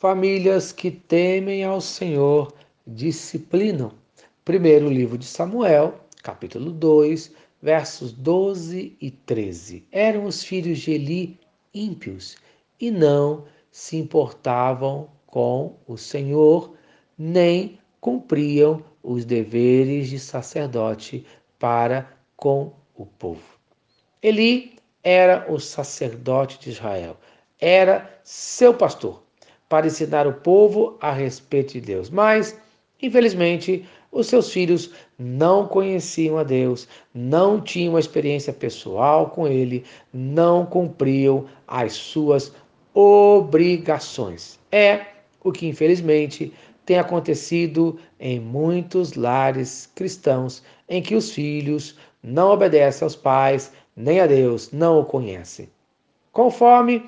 Famílias que temem ao Senhor disciplinam. Primeiro livro de Samuel, capítulo 2, versos 12 e 13. Eram os filhos de Eli ímpios e não se importavam com o Senhor, nem cumpriam os deveres de sacerdote para com o povo. Eli era o sacerdote de Israel, era seu pastor para ensinar o povo a respeito de Deus. Mas, infelizmente, os seus filhos não conheciam a Deus, não tinham uma experiência pessoal com Ele, não cumpriam as suas obrigações. É o que, infelizmente, tem acontecido em muitos lares cristãos em que os filhos não obedecem aos pais, nem a Deus, não o conhecem. Conforme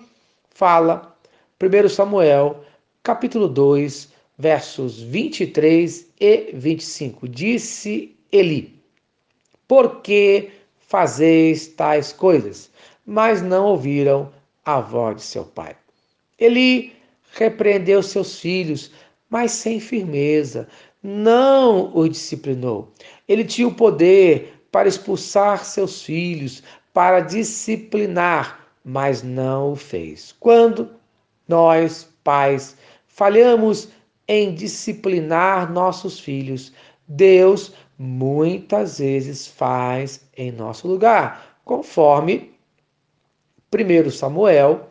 fala 1 Samuel, capítulo 2, versos 23 e 25. Disse Eli: Por que fazeis tais coisas? Mas não ouviram a voz de seu pai. Eli repreendeu seus filhos, mas sem firmeza, não os disciplinou. Ele tinha o poder para expulsar seus filhos, para disciplinar, mas não o fez. Quando nós, pais, falhamos em disciplinar nossos filhos. Deus muitas vezes faz em nosso lugar, conforme 1 Samuel,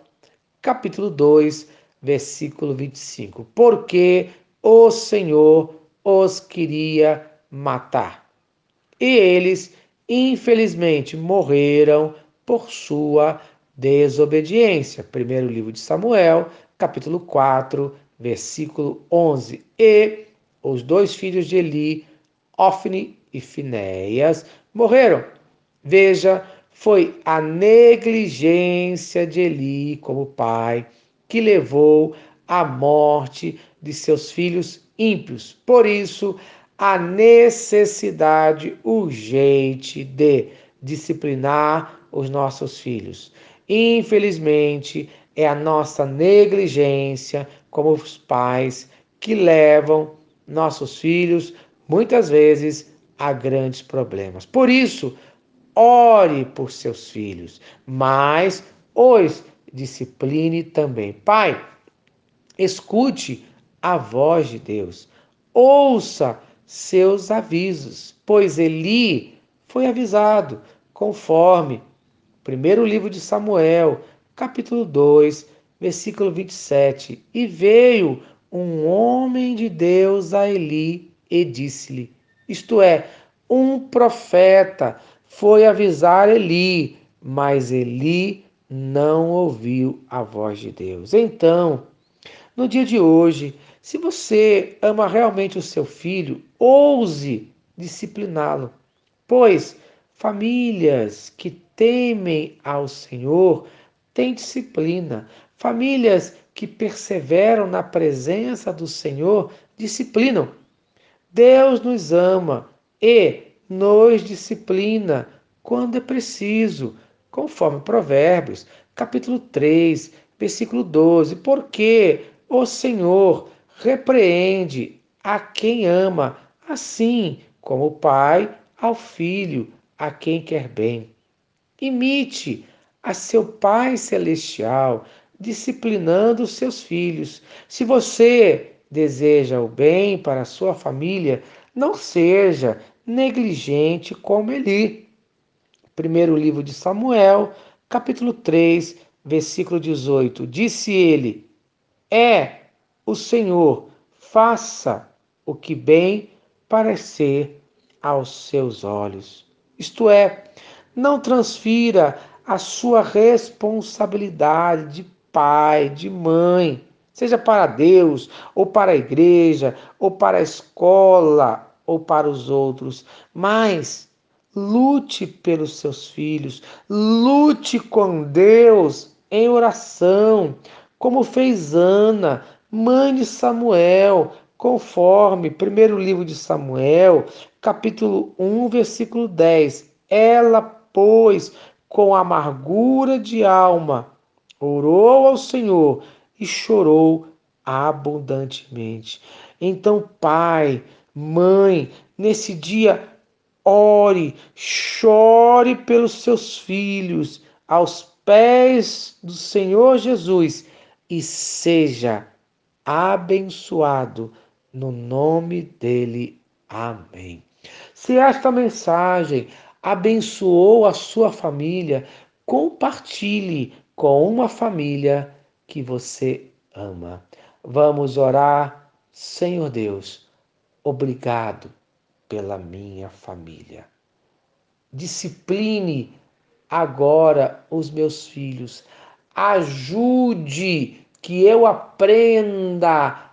capítulo 2, versículo 25. Porque o Senhor os queria matar. E eles, infelizmente, morreram por sua desobediência. Primeiro livro de Samuel, capítulo 4, versículo 11. E os dois filhos de Eli, Ofni e Finéias, morreram. Veja, foi a negligência de Eli como pai que levou à morte de seus filhos ímpios. Por isso, a necessidade urgente de disciplinar os nossos filhos. Infelizmente, é a nossa negligência como os pais que levam nossos filhos muitas vezes a grandes problemas. Por isso, ore por seus filhos, mas os discipline também. Pai, escute a voz de Deus, ouça seus avisos, pois Eli foi avisado conforme Primeiro livro de Samuel, capítulo 2, versículo 27. E veio um homem de Deus a Eli e disse-lhe: Isto é, um profeta foi avisar Eli, mas Eli não ouviu a voz de Deus. Então, no dia de hoje, se você ama realmente o seu filho, ouse discipliná-lo, pois famílias que temem ao Senhor têm disciplina. Famílias que perseveram na presença do Senhor disciplinam. Deus nos ama e nos disciplina quando é preciso, conforme Provérbios, capítulo 3, versículo 12. Porque o Senhor repreende a quem ama, assim como o Pai ao filho, a quem quer bem. Imite a seu Pai Celestial, disciplinando os seus filhos. Se você deseja o bem para a sua família, não seja negligente como Eli. Primeiro livro de Samuel, capítulo 3, versículo 18. Disse ele: É o Senhor, faça o que bem parecer aos seus olhos. Isto é, não transfira a sua responsabilidade de pai, de mãe, seja para Deus, ou para a igreja, ou para a escola, ou para os outros, mas lute pelos seus filhos, lute com Deus em oração, como fez Ana, mãe de Samuel, conforme primeiro livro de Samuel, capítulo 1, versículo 10. Ela pois, com amargura de alma, orou ao Senhor e chorou abundantemente. Então, pai, mãe, nesse dia, ore, chore pelos seus filhos aos pés do Senhor Jesus e seja abençoado no nome dele. Amém. Se esta mensagem abençoou a sua família, compartilhe com uma família que você ama. Vamos orar, Senhor Deus, obrigado pela minha família. Discipline agora os meus filhos. Ajude que eu aprenda